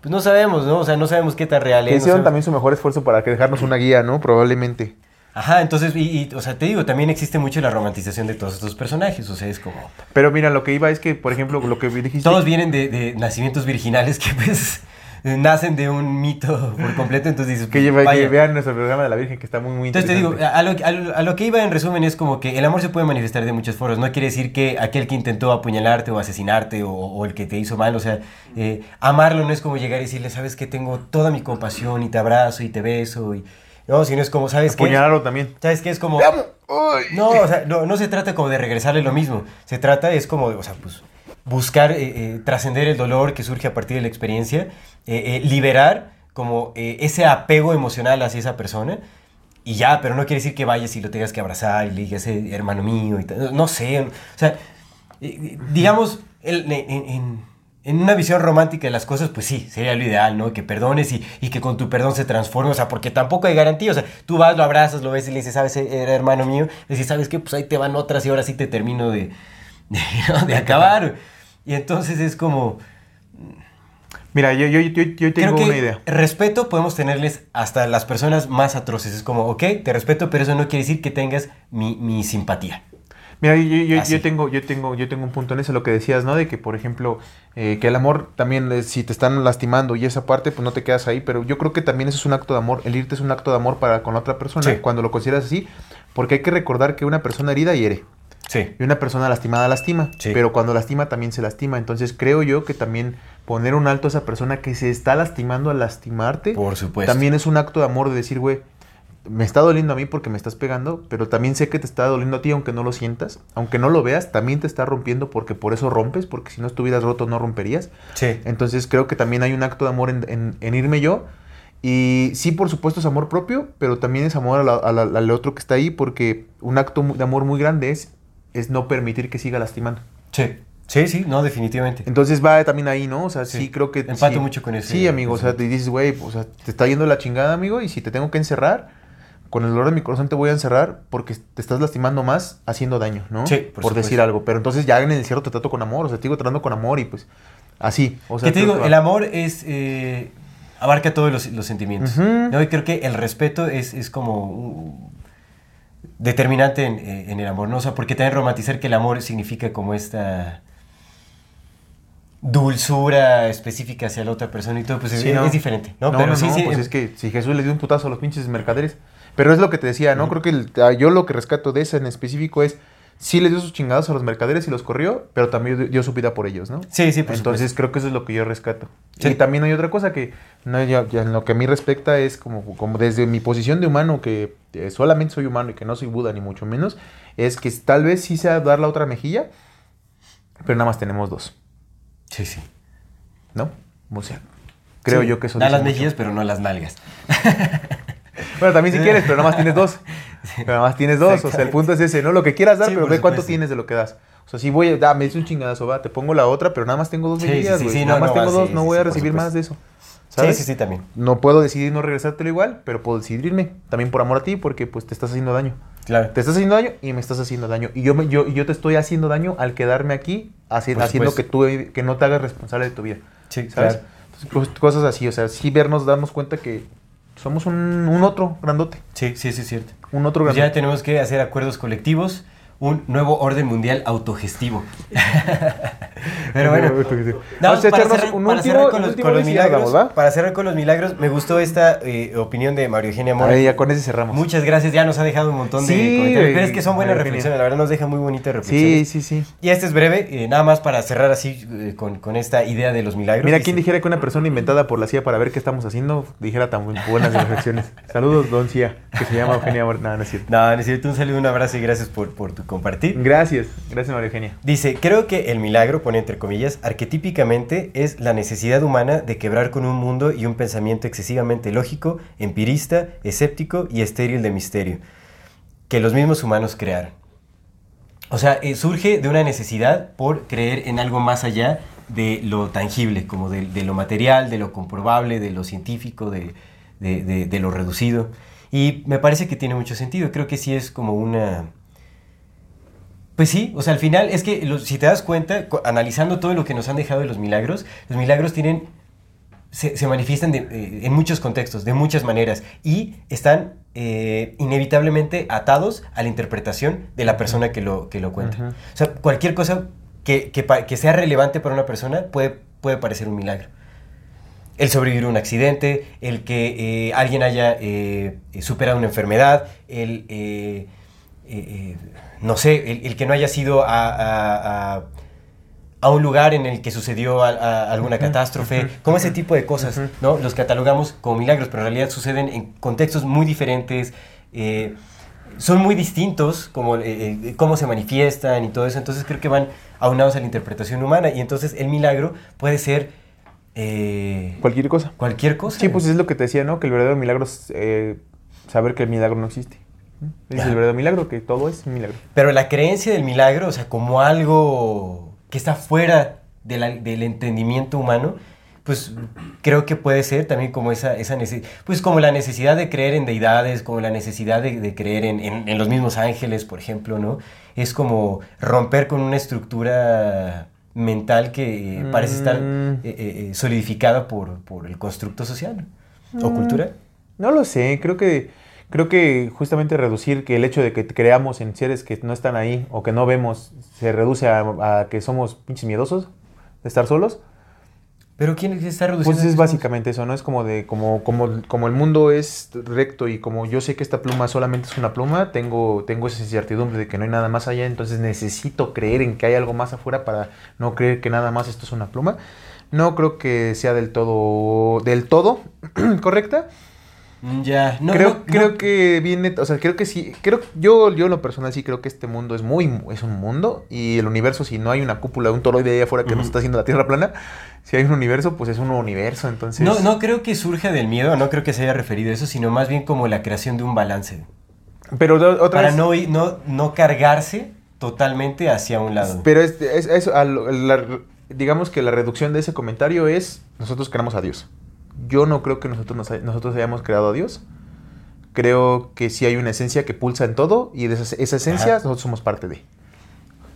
pues, no sabemos, ¿no? O sea, no sabemos qué tan real es. hicieron también su mejor esfuerzo para dejarnos una guía, ¿no? Probablemente. Ajá, entonces, y, y, o sea, te digo, también existe mucho la romantización de todos estos personajes, o sea, es como... Pero mira, lo que iba es que, por ejemplo, lo que dijiste... Todos vienen de, de nacimientos virginales que pues nacen de un mito por completo, entonces dices... que, lleva, que vean nuestro programa de la Virgen, que está muy, muy Entonces te digo, a lo, a lo- a lo que iba en resumen es como que el amor se puede manifestar de muchas formas. No quiere decir que aquel que intentó apuñalarte o asesinarte o, o el que te hizo mal, o sea, eh, amarlo no es como llegar y decirle, sabes que tengo toda mi compasión y te abrazo y te beso y... No, sino es como, ¿sabes qué? Apuñalarlo también. ¿Sabes qué? Es como... No, o sea, no, no se trata como de regresarle lo mismo. Se trata, es como, o sea, pues, buscar eh, eh, trascender el dolor que surge a partir de la experiencia, eh, eh, liberar como eh, ese apego emocional hacia esa persona. Y ya, pero no quiere decir que vayas y lo tengas que abrazar y le digas, "Eh, hermano mío, y no sé. O sea, eh, digamos, el- en, en- en una visión romántica de las cosas, pues sí, sería lo ideal, ¿no? Que perdones y, y que con tu perdón se transforme, o sea, porque tampoco hay garantía, o sea, tú vas, lo abrazas, lo ves y le dices, ¿sabes, eh, era hermano mío? Le dices, ¿sabes qué? Pues ahí te van otras y ahora sí te termino de, de, ¿no? de acabar. Y entonces es como, Mira, yo, yo, yo, yo tengo una idea. respeto podemos tenerles hasta las personas más atroces. Es como, ok, te respeto, pero eso no quiere decir que tengas mi, mi simpatía. Mira, yo, yo- yo- yo tengo, yo, tengo, yo tengo un punto en eso, lo que decías, ¿no? De que, por ejemplo, eh, que el amor también, eh, si te están lastimando y esa parte, pues no te quedas ahí, pero yo creo que también eso es un acto de amor. El irte es un acto de amor para con la otra persona, Sí. cuando lo consideras así, porque hay que recordar que una persona herida hiere. Sí. Y una persona lastimada lastima, Sí. pero cuando lastima también se lastima. Entonces creo yo que también poner un alto a esa persona que se está lastimando al lastimarte, Por supuesto. también es un acto de amor de decir, güey, me está doliendo a mí porque me estás pegando, pero también sé que te está doliendo a ti aunque no lo sientas, aunque no lo veas, también te está rompiendo porque por eso rompes, porque si no estuvieras roto no romperías. Sí. Entonces creo que también hay un acto de amor en, en- en irme yo. Y sí, por supuesto, es amor propio, pero también es amor a la- a la- al otro que está ahí, porque un acto de amor muy grande es, es no permitir que siga lastimando. Sí. Sí, sí, no, definitivamente. Entonces va también ahí, ¿no? O sea, sí, Sí. creo que... Empato sí, mucho con ese Sí, amigo, o sea, te dices, güey, o sea, te está yendo la chingada, amigo, y si te tengo que encerrar, con el dolor de mi corazón te voy a encerrar porque te estás lastimando más haciendo daño, ¿no? Sí, por, por decir algo. Pero entonces ya en el encierro te trato con amor, o sea, te digo tratando con amor y pues así. O sea, que te digo, que el amor es eh, abarca todos los, los sentimientos. ¿no? Y creo que el respeto es, es como determinante en, eh, en el amor, ¿no? O sea, porque también romantizar que el amor significa como esta dulzura específica hacia la otra persona y todo, pues es, Sí, ¿no? es diferente, ¿no? No, Pero no, sí, no, sí, pues eh, es que si Jesús le dio un putazo a los pinches mercaderes. Pero es lo que te decía, ¿no? Creo que el- ah, yo lo que rescato de esa en específico es, sí les dio sus chingados a los mercaderes y los corrió, pero también dio- su vida por ellos, ¿no? Sí, sí, por Entonces creo que eso es lo que yo rescato. Sí. Y también hay otra cosa que no, ya, ya en lo que a mí respecta es como, como desde mi posición de humano, que eh, solamente soy humano y que no soy Buda ni mucho menos, es que tal vez sí sea dar la otra mejilla, pero nada más tenemos dos, Sí, sí. ¿no? O sea, creo Sí, yo que eso Da las mejillas, pero no las nalgas. Bueno, también si quieres, pero nada más tienes dos. Pero nada más tienes dos. O sea, el punto es ese, ¿no? Lo que quieras dar, Sí, pero ve cuánto tienes de lo que das. O sea, si voy a, da, me dice un chingadazo, va, te pongo la otra, pero nada más tengo dos Sí, sí, sí, güey. sí, nada no, más no, tengo sí, dos, no sí, voy sí, a recibir más de eso. Sí, ¿Sabes? sí, sí, también. No puedo decidir no regresártelo igual, pero puedo decidirme también por amor a ti, porque pues te estás haciendo daño. Claro. Te estás haciendo daño y me estás haciendo daño. Y yo, me, yo, yo te estoy haciendo daño al quedarme aquí haci- haciendo que, tú, que no te hagas responsable de tu vida. Sí, ¿Sabes? claro. Entonces, cos- cosas así, o sea, sí vernos, darnos cuenta que somos un, un otro grandote. Sí, sí, sí, es cierto. Un otro Pues grandote. ya tenemos que hacer acuerdos colectivos, un nuevo orden mundial autogestivo. Pero bueno, para cerrar, un para último, cerrar con los, con milagros. Para cerrar con los milagros, me gustó esta eh, opinión de Mario Eugenia Mora. Ya con ese cerramos. Muchas gracias, ya nos ha dejado un montón de Sí, comentarios. Pero es que son buenas reflexiones, la verdad nos deja muy bonitas Sí, reflexiones. sí, sí. Y este es breve, eh, nada más para cerrar así eh, con, con esta idea de los milagros. Mira, ¿quién dijera que una persona inventada por la CIA para ver qué estamos haciendo dijera tan buenas reflexiones? Saludos, don CIA, que se llama Eugenia Mor- No, no es cierto. No, necesito un saludo, un abrazo y gracias por, por tu compartir. Gracias, gracias María Eugenia. Dice, creo que el milagro, pone entre comillas, arquetípicamente es la necesidad humana de quebrar con un mundo y un pensamiento excesivamente lógico, empirista, escéptico y estéril de misterio, que los mismos humanos crearon. O sea, eh, surge de una necesidad por creer en algo más allá de lo tangible, como de, de lo material, de lo comprobable, de lo científico, de, de- de- de lo reducido. Y me parece que tiene mucho sentido. Creo que sí es como una... Pues sí, o sea, al final es que los- si te das cuenta, cu- analizando todo lo que nos han dejado de los milagros, los milagros tienen, se, se manifiestan de- eh, en muchos contextos, de muchas maneras, y están eh, inevitablemente atados a la interpretación de la persona que lo, que lo cuenta. O sea, cualquier cosa que, que sea relevante para una persona puede, puede parecer un milagro. El sobrevivir a un accidente, el que eh, alguien haya eh, superado una enfermedad, el, eh, eh, no sé, el, el que no haya sido a, a- a- a un lugar en el que sucedió a- a alguna catástrofe, como ese tipo de cosas, ¿no? Los catalogamos como milagros, pero en realidad suceden en contextos muy diferentes, eh, son muy distintos, como eh, eh, cómo se manifiestan y todo eso, entonces creo que van aunados a la interpretación humana, y entonces el milagro puede ser eh, Cualquier cosa. cualquier cosa. Sí, pues es lo que te decía, ¿no? Que el verdadero milagro es eh, saber que el milagro no existe. Es el verdadero milagro, que todo es milagro. Pero la creencia del milagro, o sea, como algo que está fuera de la- del entendimiento humano, pues creo que puede ser también como esa, esa nece- pues como la necesidad de creer en deidades, como la necesidad de, de creer en, en- en los mismos ángeles, por ejemplo, ¿no? Es como romper con una estructura mental que eh, parece estar Mm. eh, eh, eh, solidificada por, por el constructo social ¿no? o Mm. cultural. No lo sé, creo que creo que justamente reducir que el hecho de que creamos en seres que no están ahí o que no vemos se reduce a, a que somos pinches miedosos de estar solos. Pero ¿quién está reduciendo? Pues es básicamente eso, ¿no? Es como de como como como el mundo es recto y como yo sé que esta pluma solamente es una pluma, tengo tengo esa incertidumbre de que no hay nada más allá, entonces necesito creer en que hay algo más afuera para no creer que nada más esto es una pluma. No creo que sea del todo del todo correcta. Mm, Ya, no, creo, no, no. creo que viene, o sea, creo que sí, creo, yo, yo en lo personal sí creo que este mundo es muy, es un mundo y el universo, si no hay una cúpula, un toroide ahí afuera que nos Ujú. está haciendo la Tierra plana, si hay un universo, pues es un universo, entonces... No, no creo que surja del miedo, no creo que se haya referido a eso, sino más bien como la creación de un balance. Pero otra Para vez, no, no, no cargarse totalmente hacia un lado. pero es, es- es- a lo- la- digamos que la reducción de ese comentario es, nosotros creamos a Dios. Yo no creo que nosotros, nos nosotros hayamos creado a Dios. Creo que sí hay una esencia que pulsa en todo y de esa, esa esencia Ajá. nosotros somos parte de.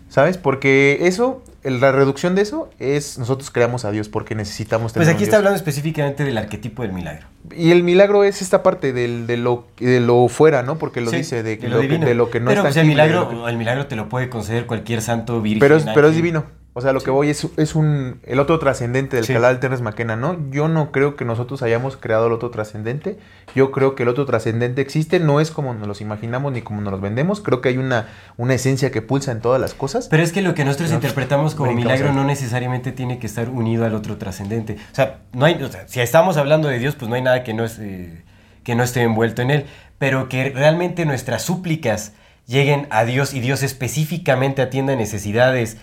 ¿Sabes? Porque eso, la reducción de eso es nosotros creamos a Dios porque necesitamos Pues tener un aquí está Dios. hablando específicamente del arquetipo del milagro. Y el milagro es esta parte del, de, lo, de lo fuera, ¿no? Porque lo Sí, dice de, de lo, que, divino. de lo que no Pero es pues, el lo milagro, que- el milagro te lo puede conceder cualquier santo virgen. pero, es, pero es divino. O sea, lo que voy es, es un, el otro trascendente del Sí. canal Terence McKenna, ¿no? Yo no creo que nosotros hayamos creado el otro trascendente. Yo creo que el otro trascendente existe, no es como nos los imaginamos ni como nos los vendemos. Creo que hay una, una esencia que pulsa en todas las cosas. Pero es que lo que nosotros No, interpretamos como milagro no necesariamente tiene que estar unido al otro trascendente. O sea, no hay, o sea, si estamos hablando de Dios, pues no hay nada que no, es, eh, que no esté envuelto en él. Pero que realmente nuestras súplicas lleguen a Dios y Dios específicamente atienda necesidades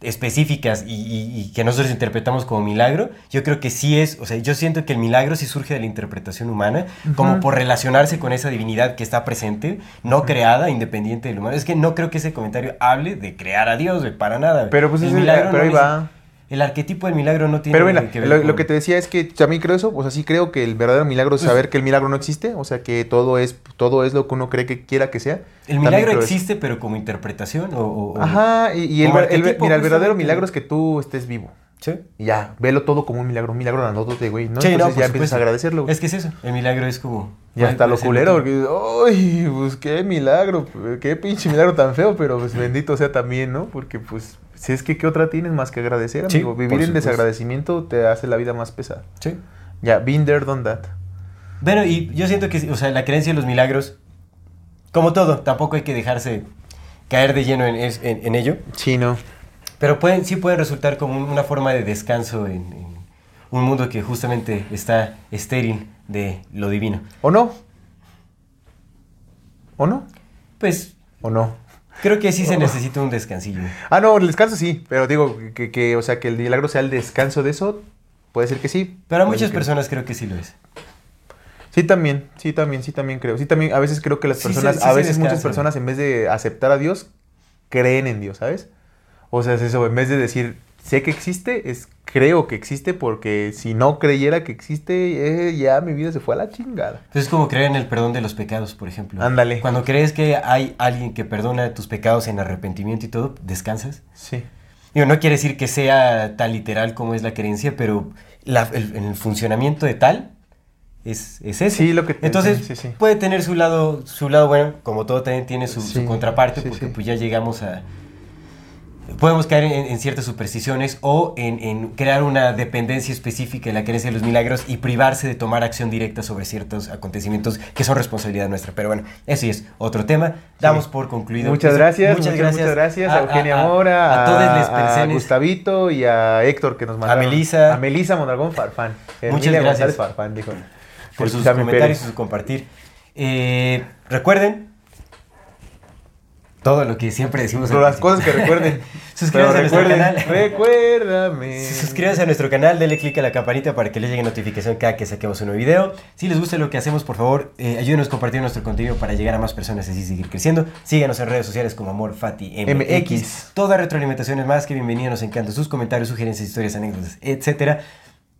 específicas y, y- y que nosotros interpretamos como milagro, yo creo que sí es, o sea, yo siento que el milagro sí surge de la interpretación humana, como por relacionarse con esa divinidad que está presente, no creada, independiente del humano. Es que no creo que ese comentario hable de crear a Dios, güey, para nada. Pero, pues, El es el- milagro pero ahí va. El arquetipo del milagro no tiene Pero mira, que ver lo, con- lo que te decía es que también creo eso, o sea, sí creo que el verdadero milagro es Pues- saber que el milagro no existe, o sea, que todo es, todo es lo que uno cree que quiera que sea. El milagro eso. existe, pero como interpretación o... Ajá, y, y el, mira, el verdadero justamente. milagro es que tú estés vivo. Sí. Y ya, velo todo como un milagro, un milagro grandote, güey, ¿no? Sí, no, Entonces por ya empiezas a agradecerlo. güey. Es que es eso, el milagro es como... Y hasta puede lo culero, porque ¡ay! Pues qué milagro, qué pinche milagro tan feo, pero pues bendito sea también, ¿no? Porque pues, si es que, ¿qué otra tienes más que agradecer, amigo? Vivir en desagradecimiento te hace la vida más pesada. Sí. Ya, been there, done that. Bueno, y yo siento que, o sea, la creencia en los milagros, como todo, tampoco hay que dejarse caer de lleno en, en- en ello, Sí, no. Pero pueden, sí pueden resultar como un- una forma de descanso en, en un mundo que justamente está estéril de lo divino. ¿O no? ¿O no? Pues ¿O no? creo que sí se necesita un descansillo. Ah, no, el descanso sí, pero digo que, que, o sea, que el milagro sea el descanso de eso, puede ser que sí. Para muchas que- personas creo que sí lo es. Sí, también, sí, también, sí, también creo. Sí, también, a veces creo que las personas, sí a veces muchas personas en vez de aceptar a Dios, creen en Dios, ¿sabes? O sea, es eso, en vez de decir, sé que existe, es creo que existe porque si no creyera que existe, eh, ya mi vida se fue a la chingada. Pues es como creer en el perdón de los pecados, por ejemplo. Ándale. Cuando crees que hay alguien que perdona tus pecados en arrepentimiento y todo, descansas. Sí. Digo, no quiere decir que sea tan literal como es la creencia, pero la- el, el funcionamiento de tal es, es ese. Sí, lo que te- Entonces, sí, sí. puede tener su lado, su lado bueno, como todo también tiene su, su Sí, contraparte, sí, porque pues ya llegamos a... Podemos caer en, en ciertas supersticiones o en, en crear una dependencia específica en la creencia de los milagros y privarse de tomar acción directa sobre ciertos acontecimientos que son responsabilidad nuestra. Pero bueno, eso es otro tema. Damos por concluido. Muchas gracias, muchas, muchas gracias a, Eugenia Mora, a, a, todos les a. Gustavito y a Héctor que nos mandaron. Melissa. A Melissa Mondragón Farfán. Muchas Emilia gracias. Farfán, dijo. por sus comentarios y su compartir. Eh, recuerden todo lo que siempre decimos. Pero las cosas que recuerden. Suscríbanse a nuestro canal. Recuérdame. Suscríbanse a nuestro canal, denle click a la campanita para que les llegue notificación cada que saquemos un nuevo video. Si les gusta lo que hacemos, por favor, eh, ayúdenos a compartir nuestro contenido para llegar a más personas y así seguir creciendo. Síganos en redes sociales como Amor Fati MX. MX. Toda retroalimentación es más que bienvenida, nos encantan sus comentarios, sugerencias, historias, anécdotas, etcétera.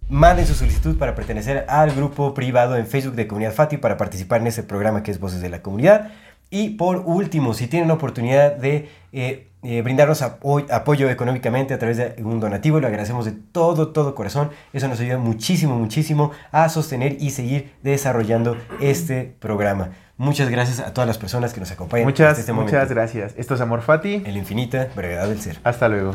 Manden su solicitud para pertenecer al grupo privado en Facebook de Comunidad Fati para participar en este programa que es Voces de la Comunidad. Y por último, si tienen la oportunidad de eh, eh, brindarnos apo- apoyo económicamente a través de un donativo, lo agradecemos de todo, todo corazón. Eso nos ayuda muchísimo, muchísimo a sostener y seguir desarrollando este programa. Muchas gracias a todas las personas que nos acompañan Muchas, hasta este momento. muchas gracias. Esto es Amor Fati. En la infinita brevedad del ser. Hasta luego.